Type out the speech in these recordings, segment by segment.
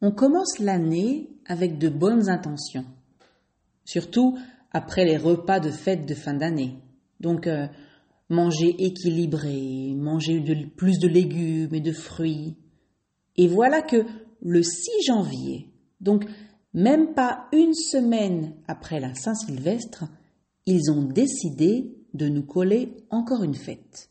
On commence l'année avec de bonnes intentions, surtout après les repas de fête de fin d'année. Donc, euh, manger équilibré, manger plus de légumes et de fruits. Et voilà que le 6 janvier, donc même pas une semaine après la Saint-Sylvestre, ils ont décidé de nous coller encore une fête.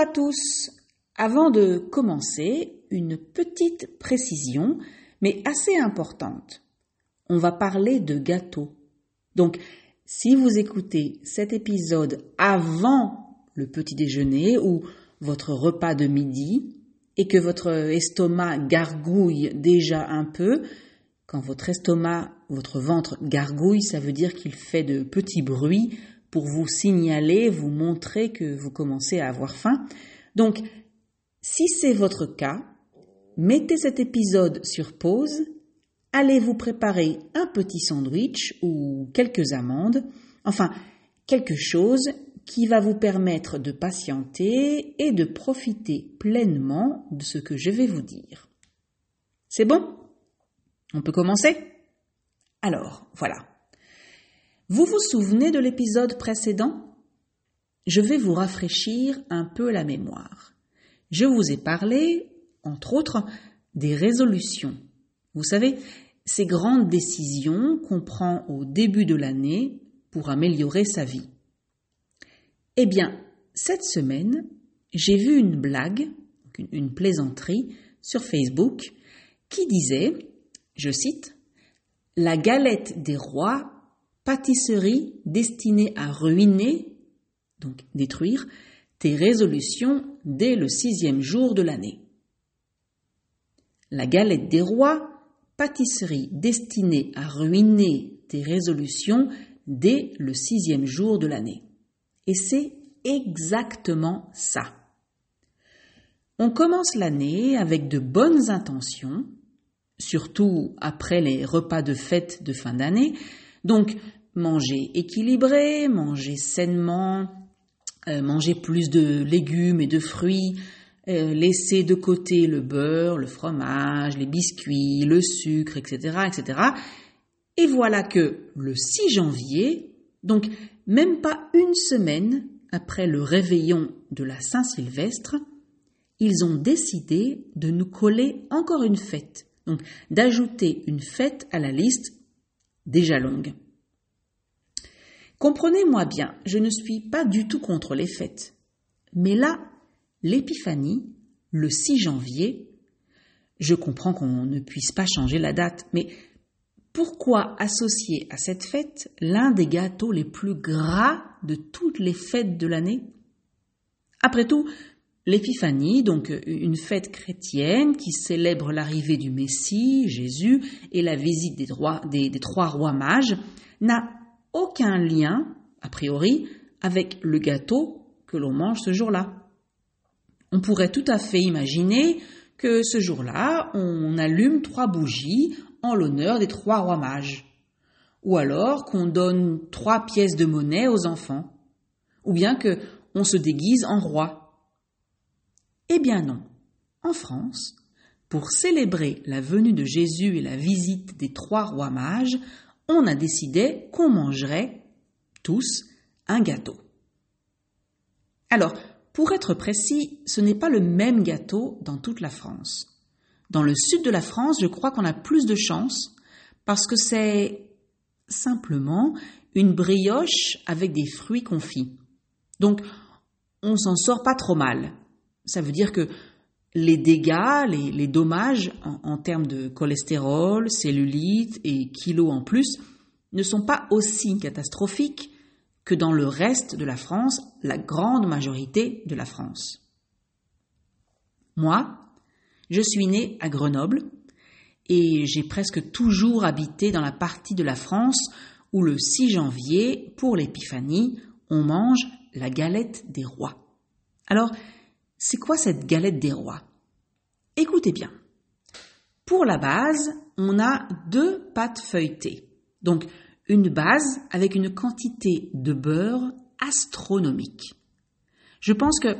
À tous. Avant de commencer, une petite précision, mais assez importante. On va parler de gâteaux. Donc, si vous écoutez cet épisode avant le petit déjeuner ou votre repas de midi et que votre estomac gargouille déjà un peu, quand votre estomac, votre ventre gargouille, ça veut dire qu'il fait de petits bruits pour vous signaler, vous montrer que vous commencez à avoir faim. Donc, si c'est votre cas, mettez cet épisode sur pause, allez vous préparer un petit sandwich ou quelques amandes, enfin quelque chose qui va vous permettre de patienter et de profiter pleinement de ce que je vais vous dire. C'est bon? On peut commencer? Alors, voilà. Vous vous souvenez de l'épisode précédent? Je vais vous rafraîchir un peu la mémoire. Je vous ai parlé, entre autres, des résolutions. Vous savez, ces grandes décisions qu'on prend au début de l'année pour améliorer sa vie. Eh bien, cette semaine, j'ai vu une blague, une plaisanterie sur Facebook qui disait, je cite, La galette des rois pâtisserie destinée à ruiner, donc détruire, tes résolutions dès le sixième jour de l'année. La galette des rois, pâtisserie destinée à ruiner tes résolutions dès le sixième jour de l'année. Et c'est exactement ça. On commence l'année avec de bonnes intentions, surtout après les repas de fête de fin d'année, donc manger équilibré, manger sainement, euh, manger plus de légumes et de fruits, euh, laisser de côté le beurre, le fromage, les biscuits, le sucre, etc., etc. Et voilà que le 6 janvier, donc même pas une semaine après le réveillon de la Saint-Sylvestre, ils ont décidé de nous coller encore une fête, donc d'ajouter une fête à la liste déjà longue. Comprenez-moi bien, je ne suis pas du tout contre les fêtes. Mais là, l'épiphanie, le 6 janvier, je comprends qu'on ne puisse pas changer la date, mais pourquoi associer à cette fête l'un des gâteaux les plus gras de toutes les fêtes de l'année? Après tout, l'épiphanie, donc une fête chrétienne qui célèbre l'arrivée du Messie, Jésus, et la visite des, des, des trois rois mages, n'a aucun lien, a priori, avec le gâteau que l'on mange ce jour-là. On pourrait tout à fait imaginer que ce jour-là, on allume trois bougies en l'honneur des trois rois mages. Ou alors qu'on donne trois pièces de monnaie aux enfants. Ou bien que on se déguise en roi. Eh bien non. En France, pour célébrer la venue de Jésus et la visite des trois rois mages, on a décidé qu'on mangerait tous un gâteau. Alors, pour être précis, ce n'est pas le même gâteau dans toute la France. Dans le sud de la France, je crois qu'on a plus de chance parce que c'est simplement une brioche avec des fruits confits. Donc, on s'en sort pas trop mal. Ça veut dire que les dégâts, les, dommages en, en, termes de cholestérol, cellulite et kilos en plus ne sont pas aussi catastrophiques que dans le reste de la France, la grande majorité de la France. Moi, je suis né à Grenoble et j'ai presque toujours habité dans la partie de la France où le 6 janvier, pour l'épiphanie, on mange la galette des rois. Alors, c'est quoi cette galette des rois? Écoutez bien. Pour la base, on a deux pâtes feuilletées. Donc, une base avec une quantité de beurre astronomique. Je pense que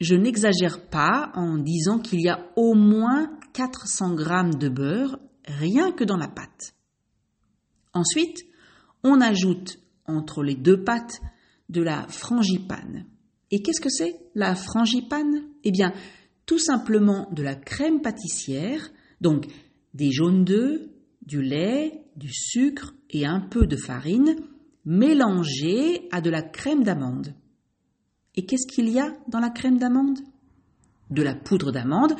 je n'exagère pas en disant qu'il y a au moins 400 grammes de beurre rien que dans la pâte. Ensuite, on ajoute entre les deux pâtes de la frangipane. Et qu'est-ce que c'est? La frangipane? Eh bien, tout simplement de la crème pâtissière, donc des jaunes d'œufs, du lait, du sucre et un peu de farine mélangés à de la crème d'amande. Et qu'est-ce qu'il y a dans la crème d'amande? De la poudre d'amande,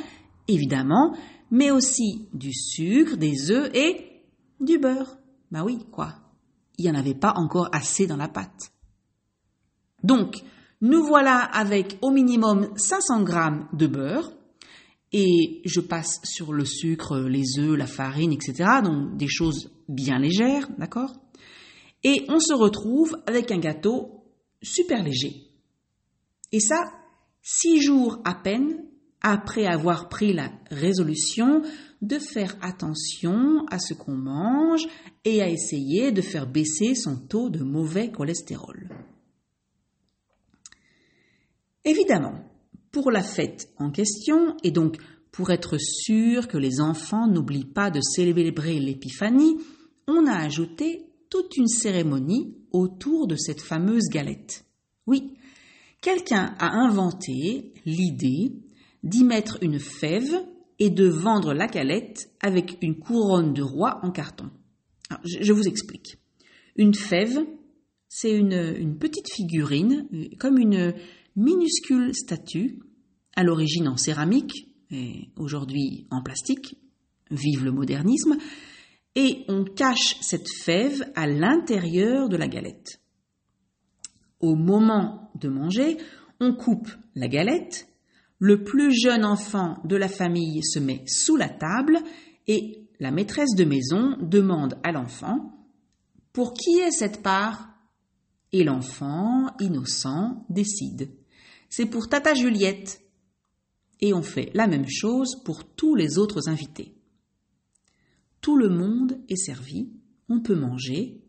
évidemment, mais aussi du sucre, des œufs et du beurre. Bah oui, quoi? Il n'y en avait pas encore assez dans la pâte. Donc, nous voilà avec au minimum 500 grammes de beurre, et je passe sur le sucre, les œufs, la farine, etc. Donc des choses bien légères, d'accord? Et on se retrouve avec un gâteau super léger. Et ça, six jours à peine après avoir pris la résolution de faire attention à ce qu'on mange et à essayer de faire baisser son taux de mauvais cholestérol. Évidemment, pour la fête en question, et donc pour être sûr que les enfants n'oublient pas de célébrer l'épiphanie, on a ajouté toute une cérémonie autour de cette fameuse galette. Oui, quelqu'un a inventé l'idée d'y mettre une fève et de vendre la galette avec une couronne de roi en carton. je vous explique. Une fève, c'est une, petite figurine, comme une minuscule statue, à l'origine en céramique et aujourd'hui en plastique. Vive le modernisme. Et on cache cette fève à l'intérieur de la galette. Au moment de manger, on coupe la galette le plus jeune enfant de la famille se met sous la table et la maîtresse de maison demande à l'enfant Pour qui est cette part? Et l'enfant, innocent, décide. C'est pour Tata Juliette. Et on fait la même chose pour tous les autres invités. Tout le monde est servi, on peut manger.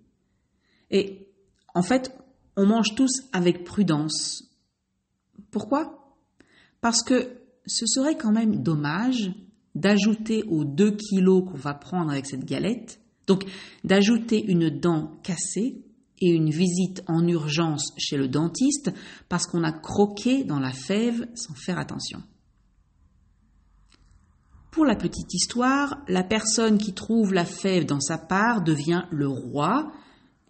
Et en fait, on mange tous avec prudence. Pourquoi? Parce que ce serait quand même dommage d'ajouter aux 2 kilos qu'on va prendre avec cette galette, donc d'ajouter une dent cassée et une visite en urgence chez le dentiste parce qu'on a croqué dans la fève sans faire attention. Pour la petite histoire, la personne qui trouve la fève dans sa part devient le roi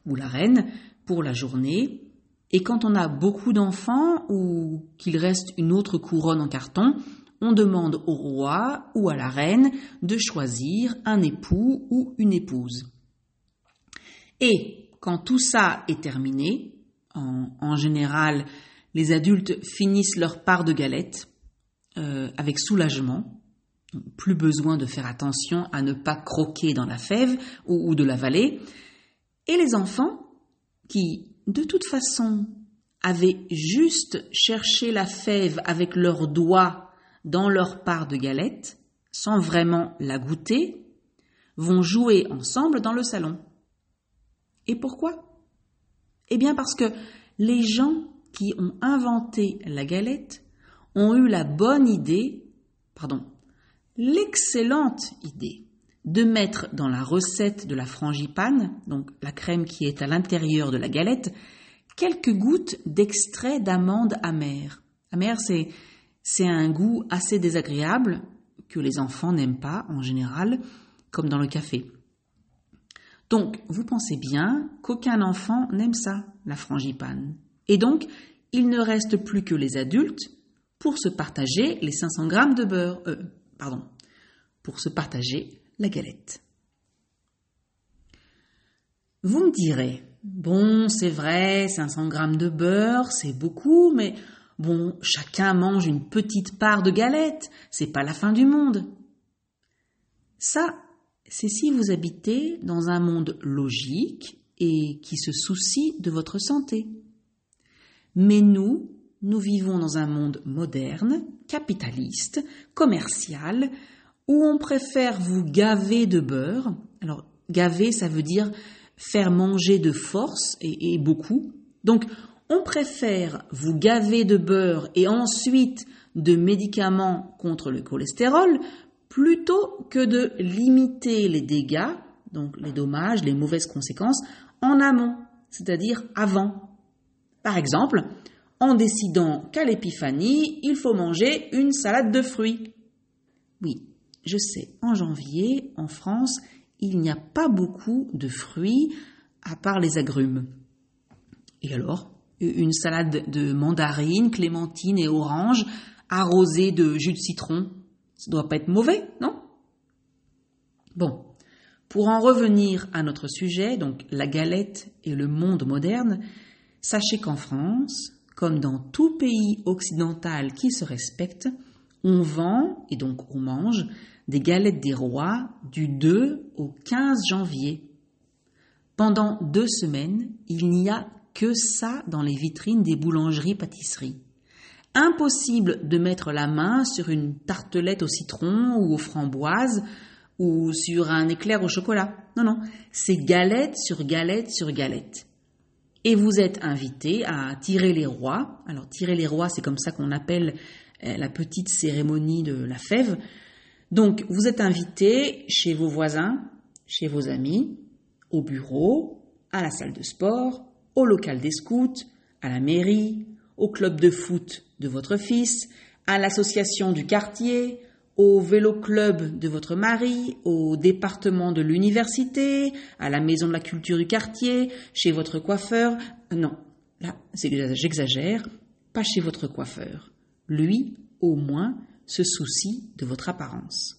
ou la reine pour la journée et quand on a beaucoup d'enfants ou qu'il reste une autre couronne en carton, on demande au roi ou à la reine de choisir un époux ou une épouse. Et quand tout ça est terminé, en, général, les adultes finissent leur part de galette euh, avec soulagement. Plus besoin de faire attention à ne pas croquer dans la fève ou, ou de l'avaler. Et les enfants, qui de toute façon, avaient juste cherché la fève avec leurs doigts dans leur part de galette, sans vraiment la goûter, vont jouer ensemble dans le salon. Et pourquoi? Eh bien parce que les gens qui ont inventé la galette ont eu la bonne idée, pardon, l'excellente idée de mettre dans la recette de la frangipane, donc la crème qui est à l'intérieur de la galette, quelques gouttes d'extrait d'amande amère. Amère, c'est, c'est un goût assez désagréable que les enfants n'aiment pas en général, comme dans le café. Donc, vous pensez bien qu'aucun enfant n'aime ça, la frangipane. Et donc, il ne reste plus que les adultes pour se partager les 500 grammes de beurre. Euh, pardon, pour se partager la galette. Vous me direz, bon, c'est vrai, 500 grammes de beurre, c'est beaucoup, mais bon, chacun mange une petite part de galette, c'est pas la fin du monde. Ça, c'est si vous habitez dans un monde logique et qui se soucie de votre santé. Mais nous, nous vivons dans un monde moderne, capitaliste, commercial, où on préfère vous gaver de beurre. Alors, gaver, ça veut dire faire manger de force et, beaucoup. Donc, on préfère vous gaver de beurre et ensuite de médicaments contre le cholestérol plutôt que de limiter les dégâts, donc les dommages, les mauvaises conséquences, en amont, c'est-à-dire avant. Par exemple, en décidant qu'à l'épiphanie, il faut manger une salade de fruits. Oui, je sais, en janvier, en France, il n'y a pas beaucoup de fruits à part les agrumes. Et alors, une salade de mandarines, clémentines et oranges arrosée de jus de citron, ça doit pas être mauvais, non? Bon, pour en revenir à notre sujet, donc la galette et le monde moderne, sachez qu'en France, comme dans tout pays occidental qui se respecte, on vend et donc on mange des galettes des rois du 2 au 15 janvier. Pendant deux semaines, il n'y a que ça dans les vitrines des boulangeries-pâtisseries. Impossible de mettre la main sur une tartelette au citron ou aux framboises ou sur un éclair au chocolat. Non, non, c'est galette sur galette sur galette. Et vous êtes invité à tirer les rois. Alors tirer les rois, c'est comme ça qu'on appelle euh, la petite cérémonie de la fève. Donc, vous êtes invité chez vos voisins, chez vos amis, au bureau, à la salle de sport, au local des scouts, à la mairie, au club de foot de votre fils, à l'association du quartier, au vélo club de votre mari, au département de l'université, à la maison de la culture du quartier, chez votre coiffeur. Non, là, j'exagère, pas chez votre coiffeur. Lui, au moins, se soucie de votre apparence.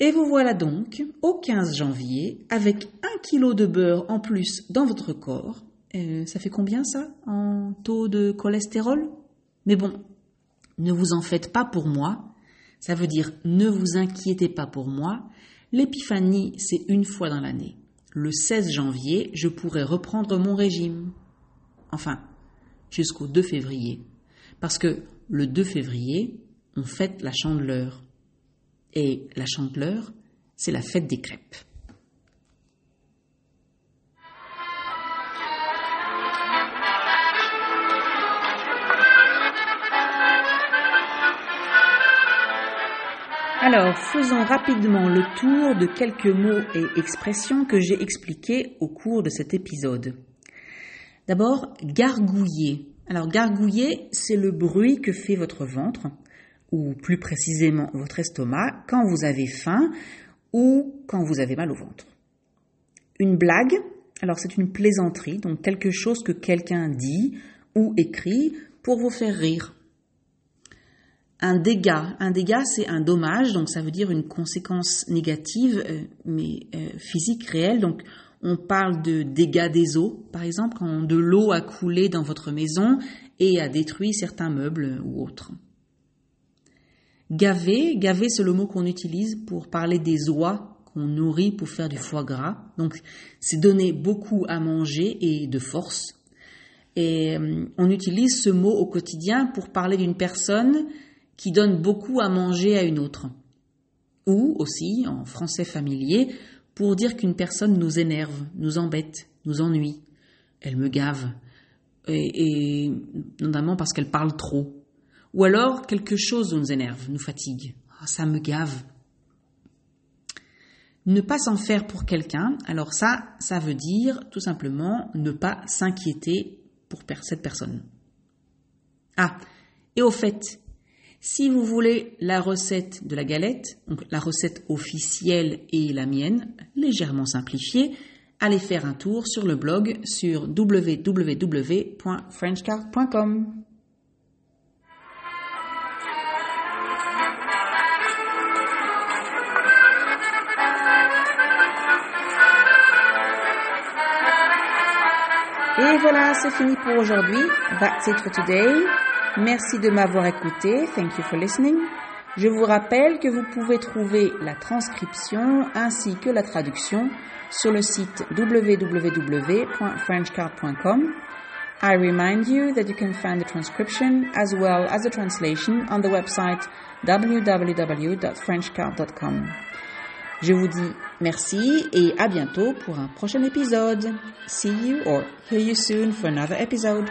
Et vous voilà donc au 15 janvier avec un kilo de beurre en plus dans votre corps. Euh, ça fait combien ça en taux de cholestérol? Mais bon, ne vous en faites pas pour moi. Ça veut dire ne vous inquiétez pas pour moi. L'épiphanie, c'est une fois dans l'année. Le 16 janvier, je pourrai reprendre mon régime. Enfin, jusqu'au 2 février. Parce que le 2 février, on fête la chandeleur. Et la chandeleur, c'est la fête des crêpes. Alors, faisons rapidement le tour de quelques mots et expressions que j'ai expliqués au cours de cet épisode. D'abord, gargouiller. Alors gargouiller, c'est le bruit que fait votre ventre, ou plus précisément votre estomac, quand vous avez faim ou quand vous avez mal au ventre. Une blague, alors c'est une plaisanterie, donc quelque chose que quelqu'un dit ou écrit pour vous faire rire. Un dégât, un dégât c'est un dommage, donc ça veut dire une conséquence négative, euh, mais euh, physique réelle, donc on parle de dégâts des eaux, par exemple, quand de l'eau a coulé dans votre maison et a détruit certains meubles ou autres. Gaver, gaver c'est le mot qu'on utilise pour parler des oies qu'on nourrit pour faire du foie gras. Donc c'est donner beaucoup à manger et de force. Et euh, on utilise ce mot au quotidien pour parler d'une personne qui donne beaucoup à manger à une autre. Ou aussi, en français familier, pour dire qu'une personne nous énerve, nous embête, nous ennuie. Elle me gave. Et, notamment parce qu'elle parle trop. Ou alors quelque chose nous énerve, nous fatigue. Oh, ça me gave. Ne pas s'en faire pour quelqu'un, alors ça, ça veut dire tout simplement ne pas s'inquiéter pour cette personne. Ah, et au fait, si vous voulez la recette de la galette, donc la recette officielle et la mienne, légèrement simplifiée, allez faire un tour sur le blog sur www.frenchcard.com. Et voilà, c'est fini pour aujourd'hui. That's it for today. Merci de m'avoir écouté. Thank you for listening. Je vous rappelle que vous pouvez trouver la transcription ainsi que la traduction sur le site www.frenchcard.com. I remind you that you can find the transcription as well as the translation on the website www.frenchcard.com. Je vous dis merci et à bientôt pour un prochain épisode. See you or hear you soon for another episode.